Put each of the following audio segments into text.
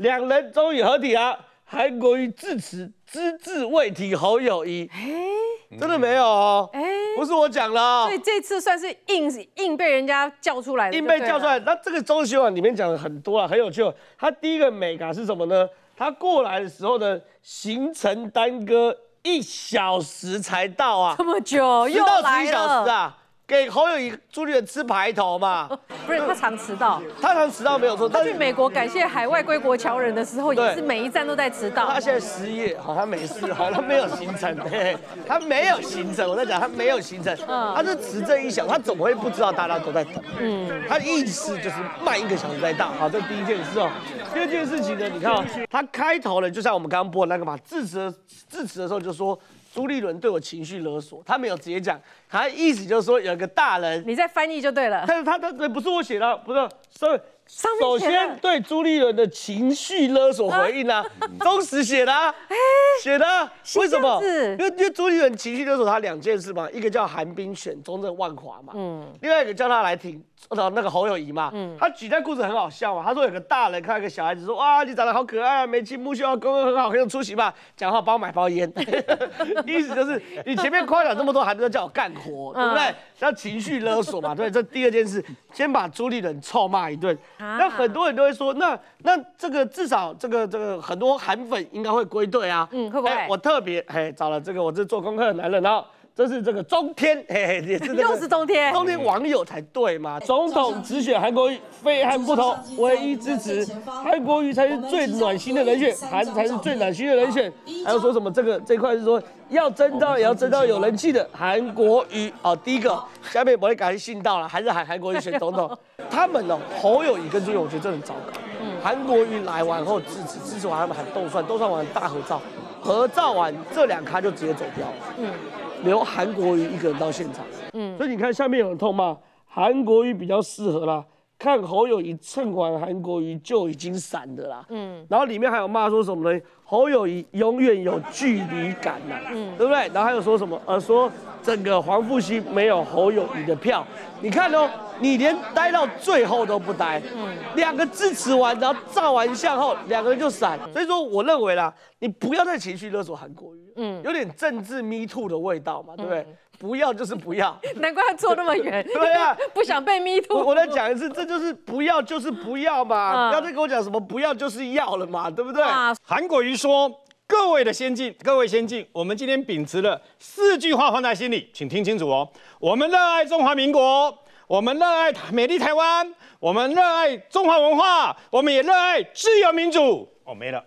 两人终于合体啊！韩国瑜致辞只字未提侯友谊，哎真的没有哦，哎，不是我讲了哦所以这次算是硬硬被人家叫出来的，硬被叫出。来。那这个中新网里面讲的很多啊，很有趣哦。他第一个美感是什么呢？他过来的时候呢，行程耽搁一小时才到啊，这么久迟又来到十一小时了，啊，给侯友谊、朱立伦吃排头嘛。不是他常迟到。他常迟到没有错，他去美国感谢海外归国侨人的时候，对也是每一站都在迟到他。现在失业，好，他没事，好，他没有行程，对，他没有行程，我在讲他没有行程，嗯他是迟这一小时，他怎么会不知道大家都在等？嗯，他意思就是慢一个小时再到，好，这第一件事哦。第二件事情呢，你看哦，他开头呢，就像我们刚刚播的那个嘛，致辞的致辞的时候就说朱立伦对我情绪勒索，他没有直接讲，他意思就是说有一个大人你在翻译就对了。但是他他不是我写的，不是，所以首先对朱立伦的情绪勒索回应啊，忠实写的啊，写的啊，为什么？因为因为朱立伦情绪勒索他两件事嘛，一个叫韩冰选中正万华嘛，嗯，另外一个叫他来挺呃那个侯友谊嘛，嗯，他举那故事很好笑嘛，他说有个大人看一个小孩子说哇你长得好可爱啊，眉清目秀啊，功课很好，很有出息吧，讲话帮我买包烟，意思就是你前面夸奖这么多，还不是叫我干活，对不对？叫情绪勒索嘛，对，这第二件事，先把朱立伦臭骂一顿，啊。那很多人都会说，那那这个至少这个这个很多韩粉应该会归队啊，嗯会不会？哎我特别嘿找了这个我这做功课的男人哦，这是这个中天，嘿 嘿，又是中天中天网友才对嘛。总统只选韩国瑜，非韩不同，唯一支持韩国瑜才是最暖心的人选，韩才是最暖心的人选。还有说什么这个这一块是说要征召也要征召有人气的韩国瑜哦。第一个，下面我会赶紧信到了，还是喊韩国瑜选总统。他们哦，侯友谊跟朱我觉得真的很糟糕。韩国瑜来完后支持，支持完他们喊动算，动算完大合照，合照完这两咖就直接走掉了。嗯留韩国瑜一个人到现场。嗯，所以你看下面有人痛骂韩国瑜比较适合啦，看侯友谊蹭完韩国瑜就已经散的啦。嗯，然后里面还有骂说什么呢？侯友谊永远有距离感呐、嗯，对不对？然后还有说什么？呃，说整个黄复兴没有侯友谊的票。你看哦，你连待到最后都不待，嗯，两个支持完，然后照完相后，两个人就散。所以说，我认为啦，你不要再情绪勒索韩国瑜，嗯，有点政治 me too 的味道嘛，对不对？不要就是不要。难怪他坐那么远。对啊，不想被迷途我再讲一次，这就是不要就是不要嘛，嗯不要再跟我讲什么不要就是要了嘛，对不对？啊，韩国瑜说：“各位的先进，各位先进，我们今天秉持了四句话放在心里，请听清楚哦。我们热爱中华民国，我们热爱美丽台湾，我们热爱中华文化，我们也热爱自由民主。”哦，没了。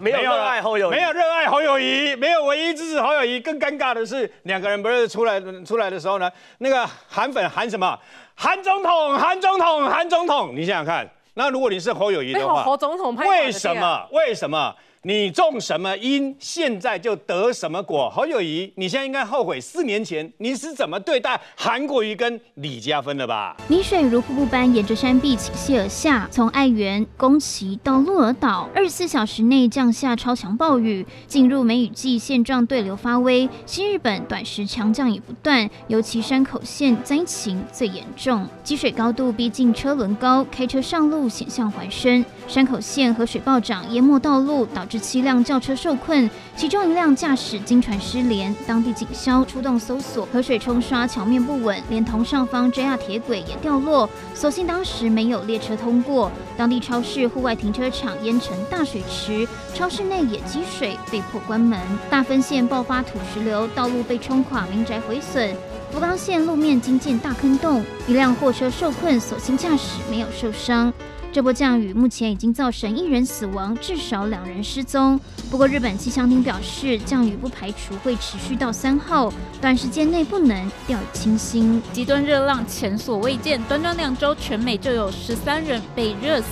没有热爱侯友谊，没有热爱侯友谊，没有唯一支持侯友谊。更尴尬的是，两个人不是出来出来的时候呢，那个韩粉喊什么？韩总统，韩总统，韩总统。你想想看，那如果你是侯友谊的话，侯总统拍为什么？为什么？你种什么因，现在就得什么果。侯友谊，你现在应该后悔四年前你是怎么对待韩国瑜跟李嘉芬的吧？泥水如瀑布般沿着山壁倾泻而下，从爱媛、宫崎到鹿儿岛，二十四小时内降下超强暴雨。进入梅雨季，现状对流发威，新日本短时强降雨不断，尤其山口县灾情最严重，积水高度逼近车轮高，开车上路险象环生。山口县河水暴涨，淹没道路，导致十七辆轿车受困，其中一辆驾驶经传失联，当地警消出动搜索，河水冲刷桥面不稳，连同上方 JR 铁轨也掉落。所幸当时没有列车通过，当地超市户外停车场淹成大水池，超市内也积水，被迫关门。大分县爆发土石流，道路被冲垮，民宅毁损。福冈县路面惊见大坑洞，一辆货车受困，所幸驾驶没有受伤。这波降雨目前已经造成一人死亡，至少两人失踪。不过，日本气象厅表示，降雨不排除会持续到三号，短时间内不能掉以轻心。极端热浪前所未见，短短两周，全美就有十三人被热死，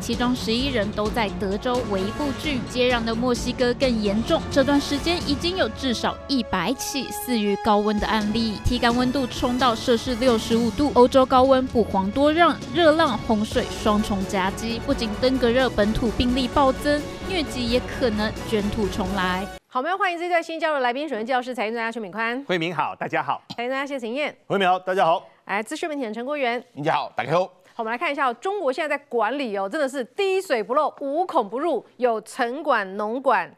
其中十一人都在德州维布郡，接壤的墨西哥更严重。这段时间已经有至少一百起死于高温的案例，体感温度冲到摄氏六十五度。欧洲高温不遑多让，热浪、洪水双重夹击，不仅登革热本土病例暴增，疟疾也可能卷土重来。好，我们要欢迎这段新加入来宾，首先介绍是财经专家邱敏宽，慧明好，大家好。财经专家谢晴燕，慧明好，大家好。来资讯媒体的陈国元，大家好，大家好。好，我们来看一下，中国现在在管理哦，真的是滴水不漏、无孔不入，有城管、农管。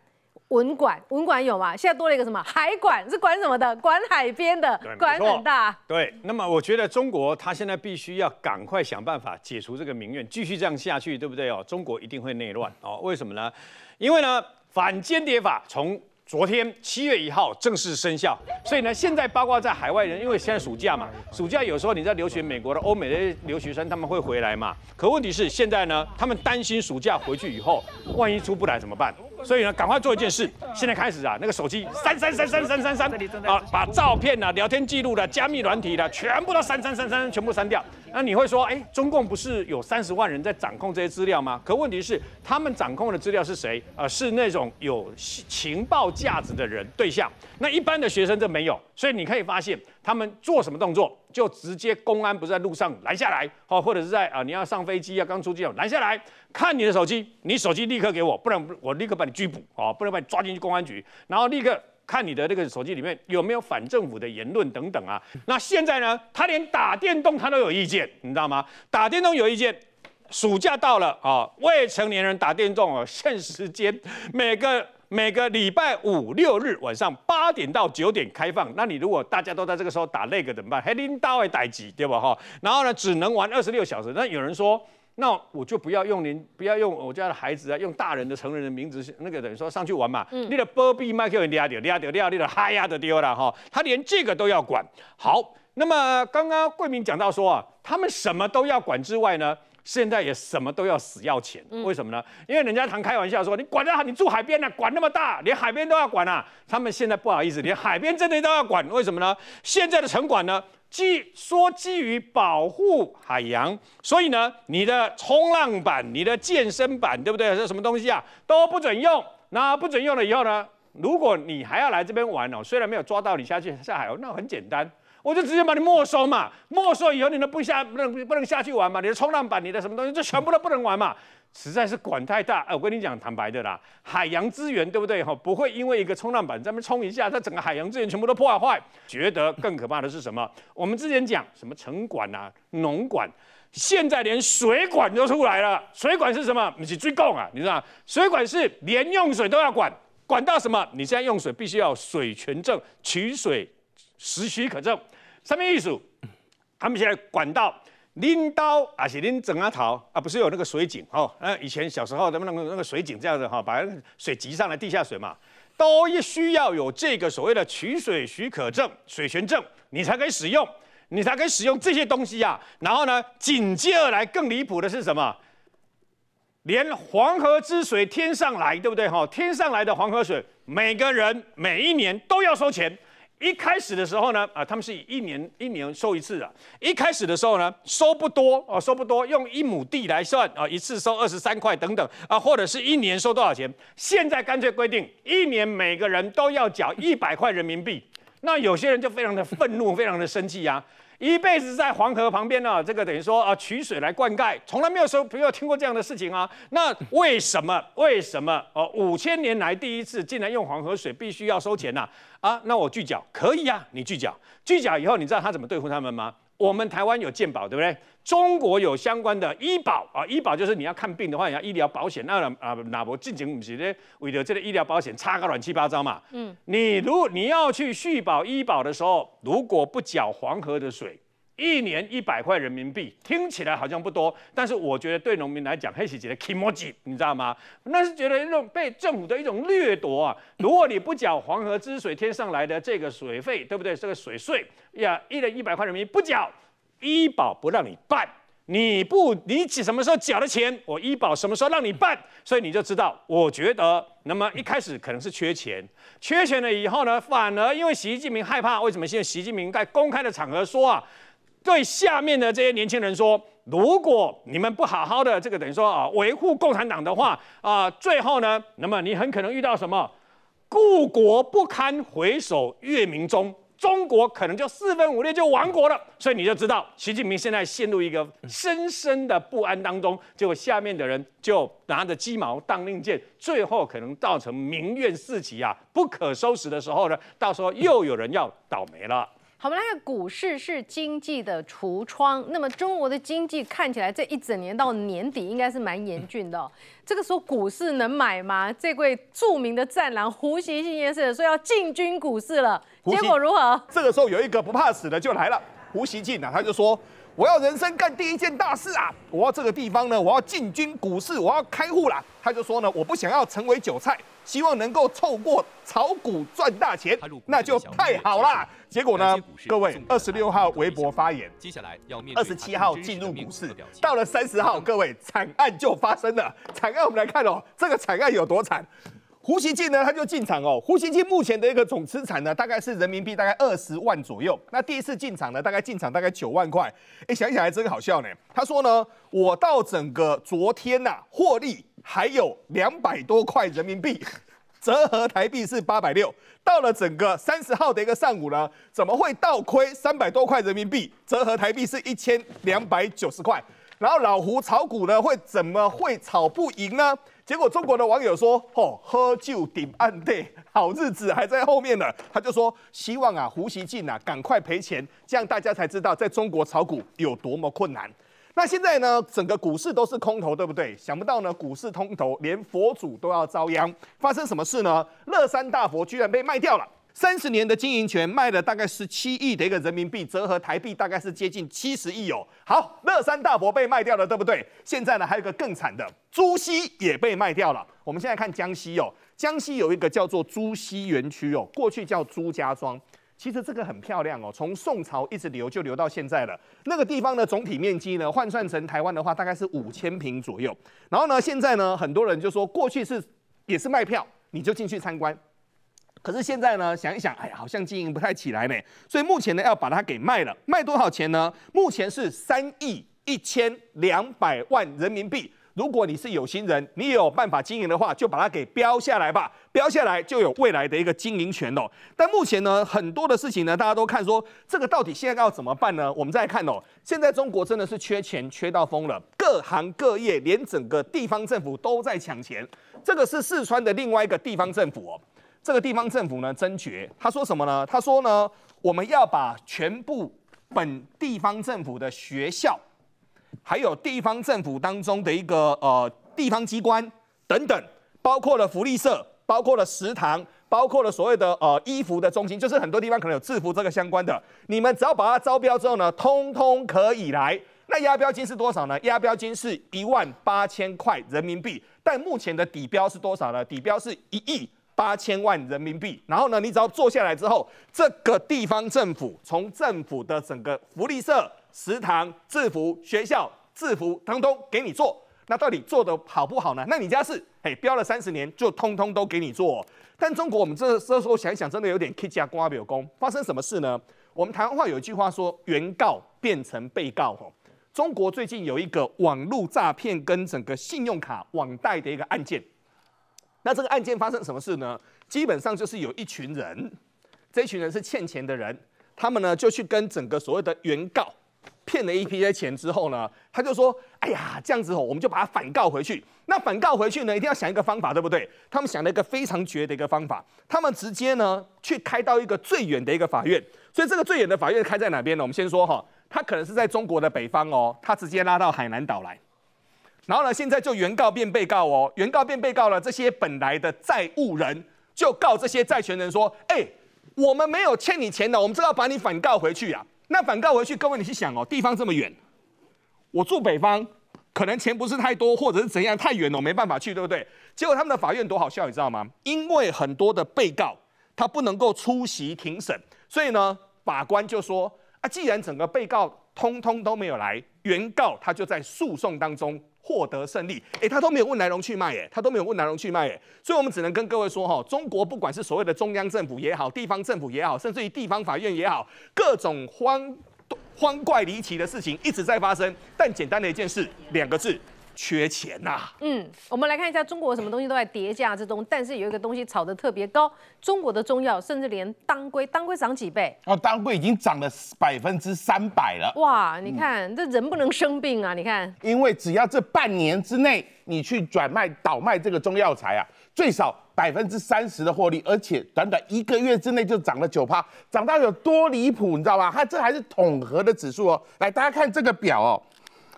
文管，文管有吗？现在多了一个什么海管？是管什么的？管海边的，管很大。对，那么我觉得中国它现在必须要赶快想办法解除这个民怨，继续这样下去，对不对哦？中国一定会内乱哦。为什么呢？因为呢，反间谍法从昨天七月一号正式生效，所以呢，现在包括在海外人，因为现在暑假嘛，暑假有时候你在留学美国的、欧美的留学生他们会回来嘛，可问题是现在呢，他们担心暑假回去以后，万一出不来怎么办？所以呢，赶快做一件事。现在开始啊，那个手机删删删删删删删啊，把照片啊、聊天记录的、加密软体的，全部都删删删删，全部删掉。那你会说，哎，中共不是有三十万人在掌控这些资料吗？可问题是，他们掌控的资料是谁？呃，是那种有情报价值的人对象。那一般的学生就没有。所以你可以发现，他们做什么动作，就直接公安不是在路上拦下来，哦，或者是在啊，你要上飞机啊，刚出机场拦下来。看你的手机，你手机立刻给我，不然我立刻把你拘捕啊，不能把你抓进去公安局。然后立刻看你的那个手机里面有没有反政府的言论等等啊。那现在呢，他连打电动他都有意见，你知道吗？打电动有意见。暑假到了啊，未成年人打电动哦，限时间每个每个礼拜五六日晚上八点到九点开放。那你如果大家都在这个时候打那个怎么办？黑拎刀会待机对吧哈？然后呢，只能玩二十六小时。那有人说。那我就不要用您，不要用我家的孩子啊，用大人的成人的名字，那个等于说上去玩嘛。你的波比麦克也掉掉掉掉掉，你的嗨呀的丢了哈。他连这个都要管。好，那么刚刚桂明讲到说啊，他们什么都要管之外呢，现在也什么都要死要钱。为什么呢？因为人家常开玩笑说，你管得好，你住海边呢，管那么大，连海边都要管啊。他们现在不好意思，连海边真的都要管。为什么呢？现在的城管呢？基说基于保护海洋，所以呢，你的冲浪板、你的健身板，对不对？这什么东西啊？都不准用。那不准用了以后呢？如果你还要来这边玩哦，虽然没有抓到你下去下海哦，那很简单，我就直接把你没收嘛。没收以后，你都不下不能不能下去玩嘛？你的冲浪板、你的什么东西，这全部都不能玩嘛。实在是管太大，哎，我跟你讲，坦白的啦，海洋资源对不对？哈，不会因为一个冲浪板在那冲一下，它整个海洋资源全部都破坏。觉得更可怕的是什么？我们之前讲什么城管啊、农管，现在连水管都出来了。水管是什么？你是追供啊？你知道水管是连用水都要管，管到什么？你现在用水必须要水权证、取水实许可证，什么意思？他们现在管道。拎刀啊，是拎整啊头啊，不是有那个水井哦？那以前小时候的那个那个水井这样子哈，把水集上来地下水嘛，都需要有这个所谓的取水许可证、水权证，你才可以使用，你才可以使用这些东西啊。然后呢，紧接而来更离谱的是什么？连黄河之水天上来，对不对哈？天上来的黄河水，每个人每一年都要收钱。一开始的时候呢，啊，他们是以一年一年收一次的。一开始的时候呢，收不多哦，收不多，用一亩地来算啊，一次收二十三块等等啊，或者是一年收多少钱？现在干脆规定，一年每个人都要缴一百块人民币。那有些人就非常的愤怒，非常的生气呀。一辈子在黄河旁边呢，这个等于说啊，取水来灌溉，从来没有说没有听过这样的事情啊。那为什么？为什么？哦，五千年来第一次竟然用黄河水必须要收钱呐？啊，那我拒缴可以呀，你拒缴，拒缴以后，你知道他怎么对付他们吗？我们台湾有鉴宝，对不对？中国有相关的医保啊，医保就是你要看病的话，你要医疗保险，那啊那我进行不是咧，为了这个医疗保险差个乱七八糟嘛。嗯，你如你要去续保医保的时候，如果不缴黄河的水，一年一百块人民币，听起来好像不多，但是我觉得对农民来讲，黑喜姐的 k j i 你知道吗？那是觉得一种被政府的一种掠夺啊。如果你不缴黄河之水天上来的这个水费，对不对？这个水税呀，一人一百块人民币不缴。医保不让你办，你不你什么时候缴的钱，我医保什么时候让你办，所以你就知道，我觉得，那么一开始可能是缺钱，缺钱了以后呢，反而因为习近平害怕，为什么？现在习近平在公开的场合说啊，对下面的这些年轻人说，如果你们不好好的这个等于说啊，维护共产党的话啊，最后呢，那么你很可能遇到什么，故国不堪回首月明中。国可能就四分五裂就亡国了，所以你就知道习近平现在陷入一个深深的不安当中，结果下面的人就拿着鸡毛当令箭，最后可能造成民怨四起啊，不可收拾的时候呢，到时候又有人要倒霉了。我们来看股市是经济的橱窗。那么中国的经济看起来这一整年到年底应该是蛮严峻的。这个时候股市能买吗？这位著名的战狼胡锡进先生说要进军股市了，结果如何？这个时候有一个不怕死的就来了，胡锡进啊，他就说我要人生干第一件大事啊，我要这个地方呢，我要进军股市，我要开户啦。他就说呢，我不想要成为韭菜。希望能够透过炒股赚大钱，那就太好啦。结果呢，各位，二十六号微博发言，接下来要面二十七号进入股市，到了三十号，各位惨案就发生了。惨案我们来看哦，这个惨案有多惨？胡锡进呢，他就进场哦。胡锡进目前的一个总资产呢，大概是人民币大概二十万左右。那第一次进场呢，大概进场大概九万块。哎，想起来真好笑呢。他说呢，我到整个昨天呐，获利。还有两百多块人民币，折合台币是八百六。到了整个三十号的一个上午呢，怎么会倒亏三百多块人民币？折合台币是一千两百九十块。然后老胡炒股呢，会怎么会炒不赢呢？结果中国的网友说：“哦，喝酒顶暗地，好日子还在后面呢。”他就说：“希望啊，胡锡进啊，赶快赔钱，这样大家才知道在中国炒股有多么困难。”那现在呢，整个股市都是空头，对不对？想不到呢，股市空头，连佛祖都要遭殃。发生什么事呢？乐山大佛居然被卖掉了，三十年的经营权卖了大概十七亿的一个人民币，折合台币大概是接近七十亿哦。好，乐山大佛被卖掉了，对不对？现在呢，还有一个更惨的，朱熹也被卖掉了。我们现在看江西哦，江西有一个叫做朱熹园区哦，过去叫朱家庄。其实这个很漂亮哦，从宋朝一直流就流到现在了。那个地方的总体面积呢，换算成台湾的话，大概是五千平左右。然后呢，现在呢，很多人就说过去是也是卖票，你就进去参观。可是现在呢，想一想，哎呀，好像经营不太起来呢。所以目前呢，要把它给卖了，卖多少钱呢？目前是三亿一千两百万人民币。如果你是有心人，你有办法经营的话，就把它给标下来吧，标下来就有未来的一个经营权哦。但目前呢，很多的事情呢，大家都看说这个到底现在要怎么办呢？我们再看哦，现在中国真的是缺钱缺到疯了，各行各业连整个地方政府都在抢钱。这个是四川的另外一个地方政府哦，这个地方政府呢，真绝，他说什么呢？他说呢，我们要把全部本地方政府的学校。还有地方政府当中的一个呃地方机关等等，包括了福利社，包括了食堂，包括了所谓的呃衣服的中心，就是很多地方可能有制服这个相关的，你们只要把它招标之后呢，通通可以来。那押标金是多少呢？押标金是一万八千块人民币，但目前的底标是多少呢？底标是一亿八千万人民币。然后呢，你只要做下来之后，这个地方政府从政府的整个福利社。食堂、制服、学校制服，通通给你做。那到底做的好不好呢？那你家是，哎，标了三十年，就通通都给你做。但中国，我们这这时候想一想，真的有点 K 加瓜表功。发生什么事呢？我们台湾话有一句话说，原告变成被告。吼，中国最近有一个网络诈骗跟整个信用卡网贷的一个案件。那这个案件发生什么事呢？基本上就是有一群人，这一群人是欠钱的人，他们呢就去跟整个所谓的原告。骗了一批钱之后呢，他就说：“哎呀，这样子哦，我们就把他反告回去。那反告回去呢，一定要想一个方法，对不对？他们想了一个非常绝的一个方法，他们直接呢去开到一个最远的一个法院。所以这个最远的法院开在哪边呢？我们先说哈，他可能是在中国的北方哦，他直接拉到海南岛来。然后呢，现在就原告变被告哦，原告变被告了。这些本来的债务人就告这些债权人说：，哎，我们没有欠你钱的，我们就要把你反告回去啊。”那反告回去，各位你去想哦，地方这么远，我住北方，可能钱不是太多，或者是怎样太远了，我没办法去，对不对？结果他们的法院多好笑，你知道吗？因为很多的被告他不能够出席庭审，所以呢，法官就说啊，既然整个被告通通都没有来，原告他就在诉讼当中。获得胜利，哎，他都没有问来龙去脉，哎，他都没有问来龙去脉，哎，所以我们只能跟各位说，哈，中国不管是所谓的中央政府也好，地方政府也好，甚至于地方法院也好，各种荒荒怪离奇的事情一直在发生。但简单的一件事，两个字，缺钱呐。嗯，我们来看一下中国什么东西都在跌价之中，但是有一个东西炒得特别高，中国的中药，甚至连当归，当归涨几倍？哦，当归已经涨了百分之三百了。哇，你看这人不能生病啊！你看，因为只要这半年之内你去转卖倒卖这个中药材啊，最少百分之三十的获利，而且短短一个月之内就涨了九趴，涨到有多离谱，你知道吧？它这还是统合的指数哦。来，大家看这个表哦，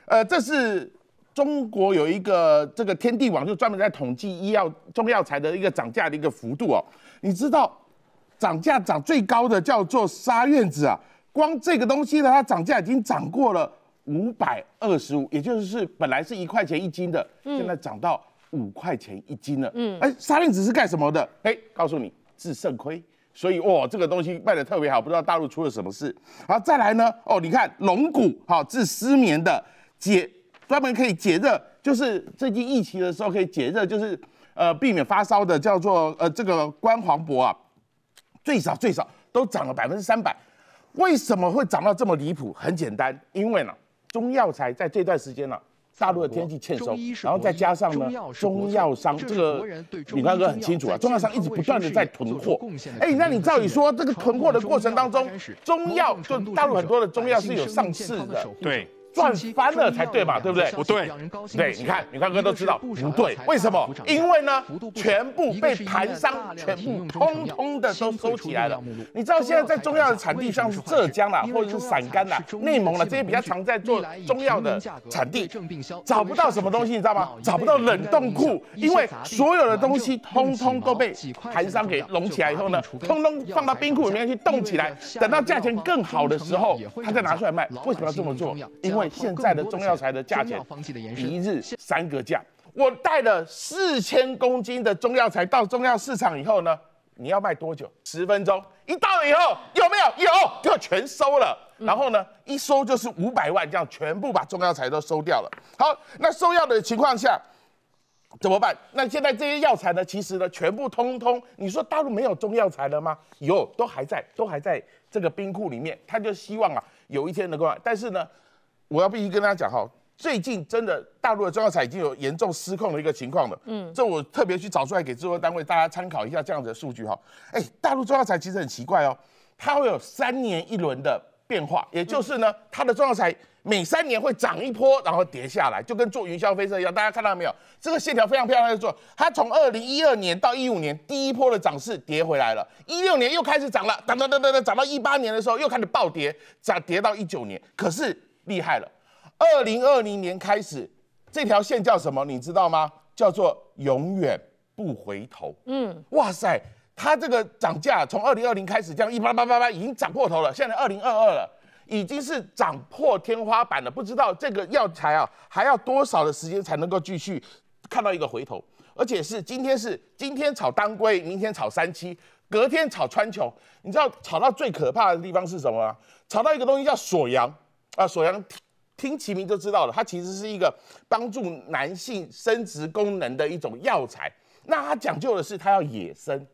呃，这是。中国有一个这个天地网，就专门在统计医药中药材的一个涨价的一个幅度哦。你知道涨价涨最高的叫做沙苑子啊，光这个东西呢，它涨价已经涨过了五百二十五，也就是本来是一块钱一斤的，现在涨到五块钱一斤了。嗯，哎，沙苑子是干什么的？哎，告诉你治肾亏，所以哇，这个东西卖的特别好，不知道大陆出了什么事。好，再来呢，哦，你看龙骨，好治失眠的解。专门可以解热，就是最近疫情的时候可以解热，就是呃避免发烧的，叫做呃这个关黄柏啊，最少最少都涨了百分之三百。为什么会涨到这么离谱？很简单，因为呢中药材在这段时间呢，大陆的天气欠收，然后再加上呢中药商这个李刚哥很清楚啊，中药商一直不断的在囤货。哎，那你照理说这个囤货的过程当中，中药就大陆很多的中药是有上市的，对。赚翻了才对嘛，对不对？不对，对，你看，你看哥都知道不对，为什么？因为呢，全部被盘商全部通通的都收起来了。你知道现在在中药的产地，像是浙江啦，或者是陕甘啦、内蒙啦这些比较常在做中药的产地，找不到什么东西，你知道吗？找不到冷冻库，因为所有的东西通通都被盘商给拢起来以后呢，通通放到冰库里面去冻起来，等到价钱更好的时候，他再拿出来卖。为什么要这么做？因为现在的中药材的价钱一日三个价，我带了四千公斤的中药材到中药市场以后呢，你要卖多久？十分钟，一到了以后有没有？有，就全收了。然后呢，一收就是五百万，这样全部把中药材都收掉了。好，那收药的情况下怎么办？那现在这些药材呢，其实呢，全部通通，你说大陆没有中药材了吗？有，都还在，都还在这个冰库里面。他就希望啊，有一天能够，但是呢。我要必须跟大家讲哈，最近真的大陆的中药材已经有严重失控的一个情况了。嗯，这我特别去找出来给制作单位大家参考一下这样的数据哈。哎，大陆中药材其实很奇怪哦，它会有三年一轮的变化，也就是呢，它的中药材每三年会涨一波，然后跌下来，就跟坐云霄飞车一样。大家看到没有？这个线条非常漂亮的做，它从二零一二年到一五年第一波的涨势跌回来了，一六年又开始涨了，等等等等等，涨到一八年的时候又开始暴跌，涨跌到一九年，可是。厉害了！二零二零年开始，这条线叫什么？你知道吗？叫做永远不回头。嗯，哇塞，它这个涨价从二零二零开始这样一八八八八已经涨破头了，现在二零二二了，已经是涨破天花板了。不知道这个药材啊，还要多少的时间才能够继续看到一个回头？而且是今天是今天炒当归，明天炒三七，隔天炒川穹。你知道炒到最可怕的地方是什么吗？炒到一个东西叫锁阳。啊，锁阳听听其名就知道了，它其实是一个帮助男性生殖功能的一种药材。那它讲究的是它要野生，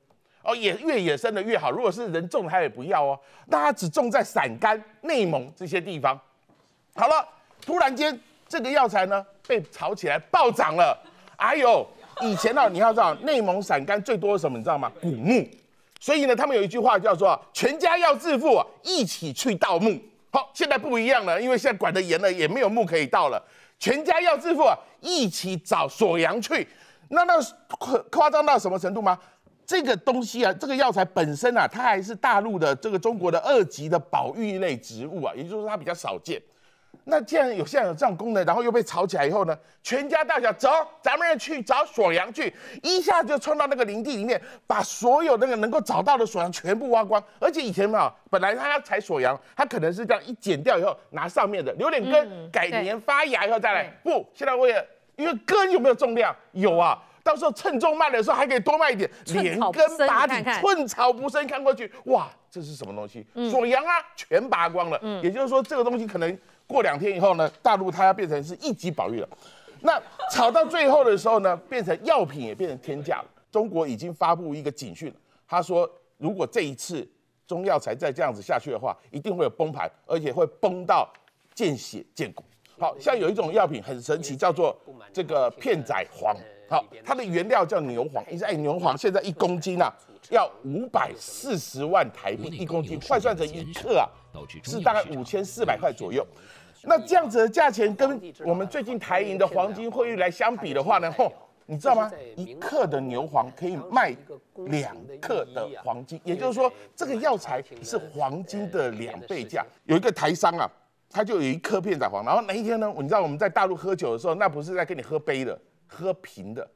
哦，野越野生的越好。如果是人种，它也不要哦。那它只种在陕甘、内蒙这些地方。好了，突然间这个药材呢被炒起来暴涨了。哎呦，以前呢你要知道，内蒙、陕甘最多什么？你知道吗？古墓。所以呢，他们有一句话叫做“全家要致富，一起去盗墓”。好，现在不一样了，因为现在管得严了，也没有墓可以盗了。全家要致富啊，一起找锁阳去。那那夸夸张到什么程度吗？这个东西啊，这个药材本身啊，它还是大陆的这个中国的二级的保育类植物啊，也就是说它比较少见。那既然有现在有这样功能，然后又被炒起来以后呢，全家大小走，咱们去找锁阳去，一下就冲到那个林地里面，把所有那个能够找到的锁阳全部挖光。而且以前嘛，本来他要采锁阳，他可能是这样一剪掉以后拿上面的留点根，改年发芽以后再来。不，现在为了因为根有没有重量？有啊，到时候称重卖的时候还可以多卖一点，连根拔底，寸草不生。看过去，哇，这是什么东西？锁阳啊，全拔光了。也就是说，这个东西可能。过两天以后呢，大陆它要变成是一级保育了。那炒到最后的时候呢，变成药品也变成天价了。中国已经发布一个警讯，他说如果这一次中药材再这样子下去的话，一定会有崩盘，而且会崩到见血见骨。好像有一种药品很神奇，叫做这个片仔癀。好，它的原料叫牛黄。你说，哎，牛黄现在一公斤啊，要五百四十万台币一公斤，换算成一克啊，是大概五千四百块左右。那这样子的价钱，跟我们最近台银的黄金汇率来相比的话呢，吼，你知道吗？一克的牛黄可以卖两克的黄金，也就是说，这个药材是黄金的两倍价。有一个台商啊，他就有一颗片仔癀，然后哪一天呢？你知道我们在大陆喝酒的时候，那不是在跟你喝杯的。喝瓶的，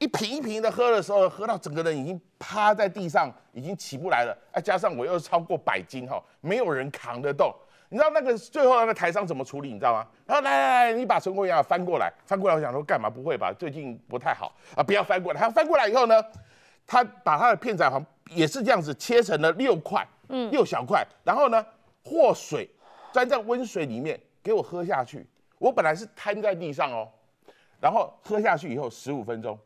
一瓶一瓶的喝的时候，喝到整个人已经趴在地上，已经起不来了。哎加上我又超过百斤哈，没有人扛得动。你知道那个最后那个台商怎么处理？你知道吗？他说：“来来来，你把陈国阳翻过来，翻过来。”我想说干嘛？不会吧？最近不太好啊，不要翻过来。他翻过来以后呢，他把他的片仔癀也是这样子切成了六块，嗯，六小块，然后呢和水，沾在温水里面给我喝下去。我本来是瘫在地上哦。然后喝下去以后，十五分钟。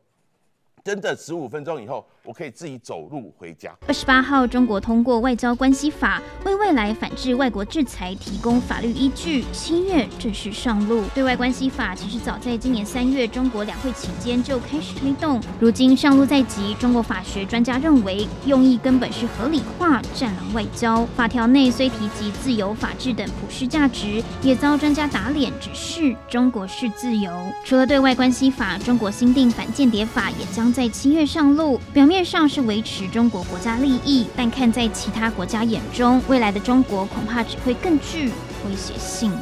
真的十五分钟以后，我可以自己走路回家。二十八号，中国通过《外交关系法》，为未来反制外国制裁提供法律依据。七月正式上路。对外关系法其实早在今年三月中国两会期间就开始推动，如今上路在即。中国法学专家认为，用意根本是合理化战狼外交。法条内虽提及自由、法治等普世价值，也遭专家打脸，只是中国式自由。除了对外关系法，中国新定反间谍法也将。在七月上路，表面上是维持中国国家利益，但看在其他国家眼中，未来的中国恐怕只会更具威胁性。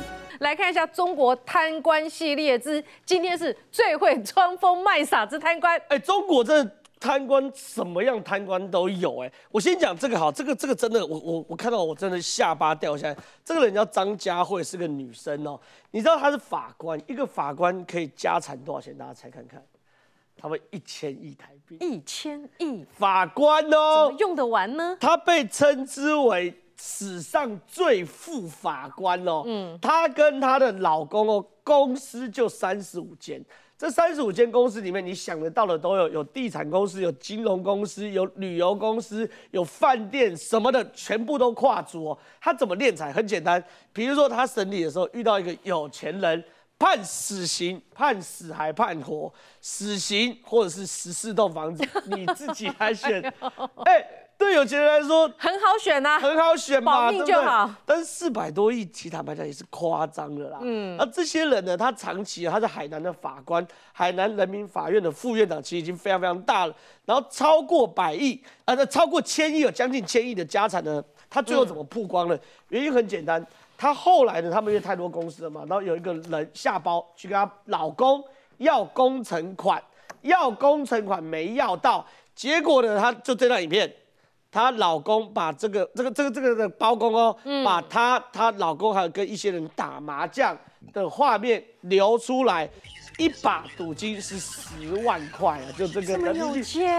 来看一下中国贪官系列之今天是最会装疯卖傻之贪官。哎，中国这贪官什么样贪官都有。哎，我先讲这个好，这个这个真的，我我我看到我真的下巴掉下来。这个人叫张佳慧，是个女生哦。你知道她是法官，一个法官可以家产多少钱？大家猜看看。他们一千亿台币，一千亿法官哦，怎么用得完呢？他被称之为史上最富法官哦。嗯，他跟他的老公哦，公司就三十五间。这三十五间公司里面，你想得到的都有，有地产公司，有金融公司，有旅游公司，有饭店什么的，全部都跨足哦。他怎么敛财？很简单，比如说他审理的时候遇到一个有钱人。判死刑，判死还判活？死刑或者是十四栋房子，你自己来选。哎，对有钱人来说很好选呐，很好选嘛，保命就好。但是四百多亿，其坦白讲也是夸张的啦。嗯，那这些人呢，他长期他是海南的法官，海南人民法院的副院长，其实已经非常非常大了。然后超过百亿，呃，超过千亿，有将近千亿的家产呢，他最后怎么曝光了？原因很简单。她后来呢？他们因为太多公司了嘛，然后有一个人下包去跟她老公要工程款，要工程款没要到，结果呢，她就这段影片，她老公把这个这个这个这个的包公哦，把她她老公还有跟一些人打麻将的画面流出来，一把赌金是十万块啊，就这个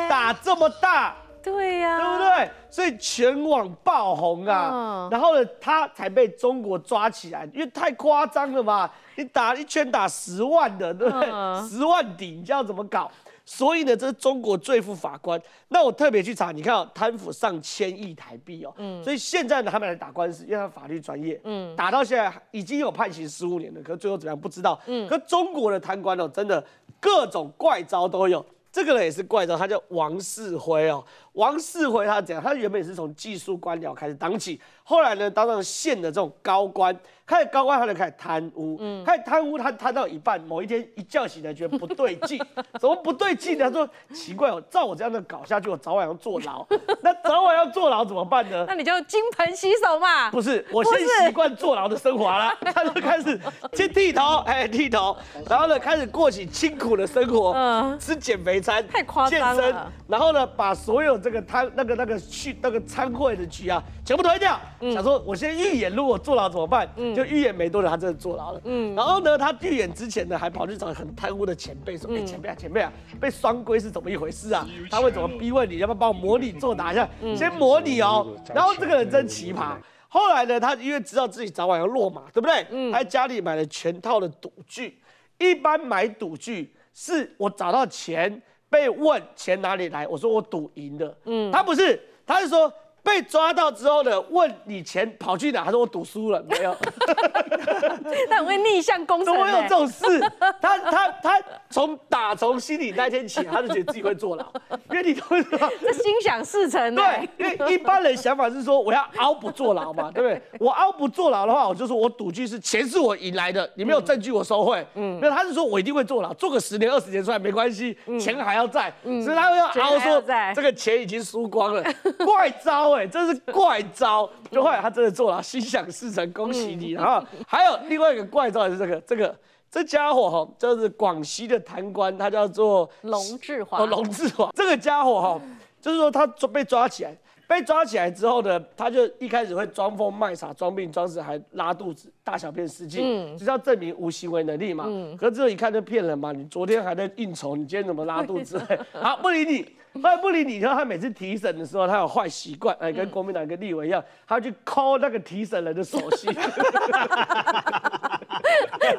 打这么大。对呀，对不对？所以全网爆红啊，然后呢，他才被中国抓起来，因为太夸张了嘛！你打一圈打十万的，对不对？十万底，你知道怎么搞？所以呢，这是中国最富法官。那我特别去查，你看贪腐上千亿台币哦。嗯。所以现在呢，他们来打官司，因为他法律专业。嗯。打到现在已经有判刑十五年了，可最后怎么样不知道。嗯。可中国的贪官哦，真的各种怪招都有。这个人也是怪招，他叫王世辉哦。王世辉他怎样？他原本也是从技术官僚开始当起，后来呢，当上县的这种高官。开始高官，他就开始贪污，嗯，开始贪污，他贪到一半，某一天一觉醒来，觉得不对劲，怎么不对劲呢？他说奇怪哦，照我这样的搞下去，我早晚要坐牢。那早晚要坐牢怎么办呢？那你就金盆洗手嘛。不是，我先习惯坐牢的生活了，他就开始先剃头，哎，剃头，然后呢，开始过起清苦的生活，嗯，吃减肥餐，太夸张了。然后呢，把所有这个贪那个那个去那个参会的局啊，全部推掉。想说我先预演，如果坐牢怎么办？嗯。就预演没多久，他真的坐牢了。嗯，然后呢，他预演之前呢，还跑去找很贪污的前辈说：“哎，前辈啊，前辈啊，被双规是怎么一回事啊？他会怎么逼问你？要不要帮我模拟作答一下？先模拟哦。然后这个人真奇葩。后来呢，他因为知道自己早晚要落马，对不对？嗯，他在家里买了全套的赌具。一般买赌具是我找到钱被问钱哪里来，我说我赌赢的。嗯，他不是，他是说。被抓到之后呢，问你钱跑去哪？他说我赌输了，没有。他很会逆向工程。怎么有这种事？他他他从打从心里那天起，他就觉得自己会坐牢，因为你都知道？这心想事成。对，因为一般人想法是说我要熬不坐牢嘛，对不对？我熬不坐牢的话，我就说我赌局是钱是我赢来的，你没有证据我收贿。嗯，没有，他是说我一定会坐牢，坐个十年二十年出来没关系，钱还要在，所以他要熬说这个钱已经输光了，怪招。对，这是怪招。就后来他真的做了，心想事成，恭喜你。然后还有另外一个怪招也是这个，这个这家伙哈，就是广西的贪官，他叫做龙志华。哦，龙志华这个家伙哈，就是说他被抓起来，被抓起来之后呢，他就一开始会装疯卖傻、装病装死，还拉肚子、大小便失禁，嗯，就是要证明无行为能力嘛。嗯。可是这一看就骗人嘛，你昨天还在应酬，你今天怎么拉肚子？好，不理你。后来不理你，然后他每次提审的时候，他有坏习惯，哎，跟国民党跟立委一样，他去抠那个提审人的手心。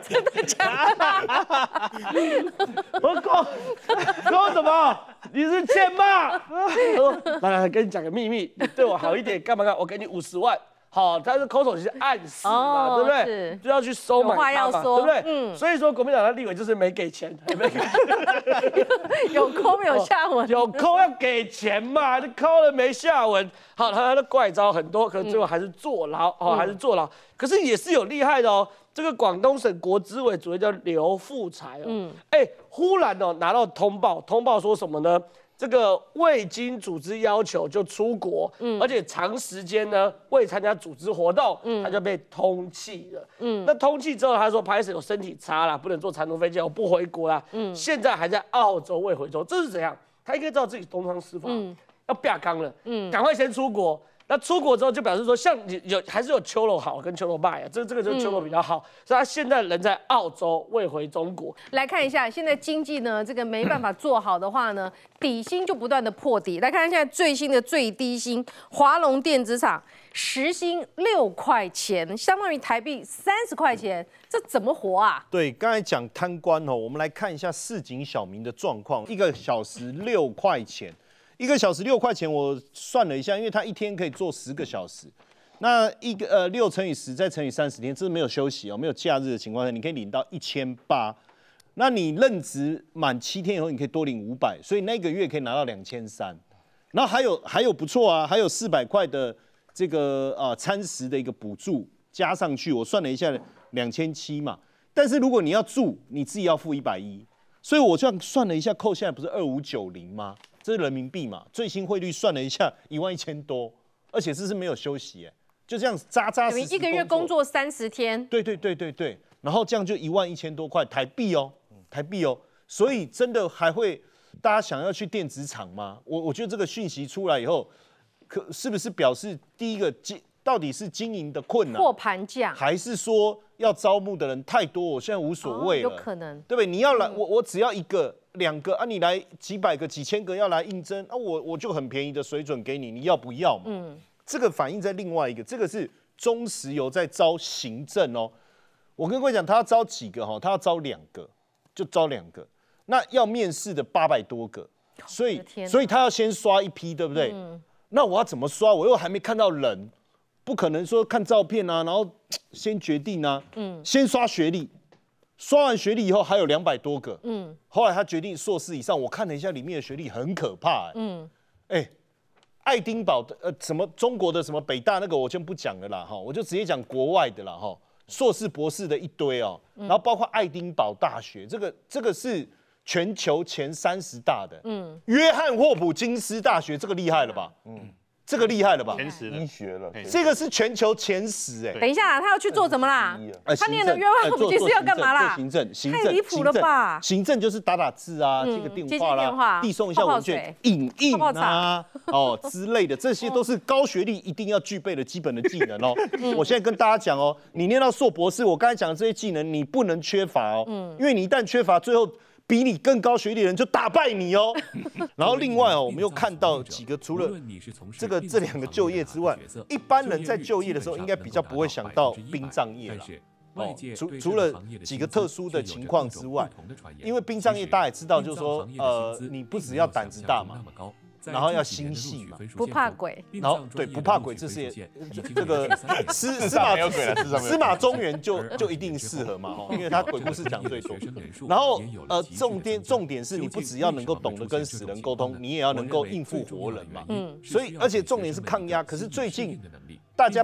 真的假的？我抠抠什么？你是欠骂？来来来，跟你讲个秘密，你对我好一点，干嘛干？我给你五十万。好，他是抠手是暗示嘛，对不对？就要去收买他嘛，对不对？嗯。所以说国民党的立委就是没给钱，没给。有抠有下文？有抠要给钱嘛？你抠了没下文？好，他的怪招很多，可是最后还是坐牢哦，还是坐牢。可是也是有厉害的哦。这个广东省国资委主任叫刘富才哦，嗯，哎，忽然哦拿到通报，通报说什么呢？这个未经组织要求就出国，嗯，而且长时间呢未参加组织活动，嗯，他就被通缉了，嗯，那通缉之后，他说拍摄有身体差了，不能坐长途飞机，我不回国了，嗯，现在还在澳洲未回州，这是怎样？他应该知道自己东窗事发，要变刚了，嗯，赶快先出国。那出国之后就表示说，像你有还是有秋楼好跟秋楼败啊，这这个就是秋楼比较好，所以他现在人在澳洲未回中国。来看一下，现在经济呢这个没办法做好的话呢，底薪就不断的破底。来看现在最新的最低薪，华龙电子厂时薪六块钱，相当于台币三十块钱，这怎么活啊？对，刚才讲贪官哦，我们来看一下市井小民的状况，一个小时六块钱。一个小时六块钱，我算了一下，因为他一天可以做十个小时，那一个呃六乘以十再乘以三十天，这是没有休息哦，没有假日的情况下，你可以领到一千八。那你任职满七天以后，你可以多领五百，所以那个月可以拿到两千三。然后还有还有不错啊，还有四百块的这个呃餐食的一个补助加上去，我算了一下两千七嘛。但是如果你要住，你自己要付一百一，所以我这样算了一下，扣下来不是二五九零吗？这是人民币嘛？最新汇率算了一下，一万一千多，而且这是没有休息，哎，就这样扎扎实实。一个月工作三十天。对对对对对，然后这样就一万一千多块台币哦，台币哦。所以真的还会大家想要去电子厂吗？我我觉得这个讯息出来以后，可是不是表示第一个经到底是经营的困难，破盘价，还是说要招募的人太多？我现在无所谓了，有可能，对不对？你要来，我我只要一个。两个啊，你来几百个、几千个要来应征啊，我我就很便宜的水准给你，你要不要嘛？嗯，这个反映在另外一个，这个是中石油在招行政哦。我跟各位讲，他要招几个哈？他要招两个，就招两个。那要面试的八百多个，所以所以他要先刷一批，对不对？那我要怎么刷？我又还没看到人，不可能说看照片啊，然后 先决定啊。嗯，先刷学历。刷完学历以后还有两百多个，嗯，后来他决定硕士以上。我看了一下里面的学历很可怕，嗯，哎，爱丁堡的呃什么中国的什么北大那个我先不讲了啦，哈，我就直接讲国外的啦，哈，硕士博士的一堆哦，然后包括爱丁堡大学，这个这个是全球前三十大的，嗯，约翰霍普金斯大学这个厉害了吧，嗯。这个厉害了吧？前十医学了，这个是全球前十哎。等一下，他要去做什么啦？他念的约翰霍普金斯要干嘛啦？行政，行政，太离谱了吧？行政就是打打字啊，接个电话啦，递送一下文件，影印啊，哦之类的，这些都是高学历一定要具备的基本的技能哦。我现在跟大家讲哦，你念到硕博士，我刚才讲的这些技能你不能缺乏哦，因为你一旦缺乏，最后。比你更高学历的人就打败你哦。然后另外哦，我们又看到几个，除了这个这两个就业之外，一般人在就业的时候应该比较不会想到殡葬业了。哦，除除了几个特殊的情况之外，因为殡葬业大家也知道，就是说，呃，你不只要胆子大嘛，然后要心细嘛，不怕鬼，然后对不怕鬼，这是这个司 司马司马中原就 就一定适合嘛，因为他鬼故事讲最多。然后呃，重点重点是你不只要能够懂得跟死人沟通，你也要能够应付活人嘛。嗯，所以而且重点是抗压。可是最近。大家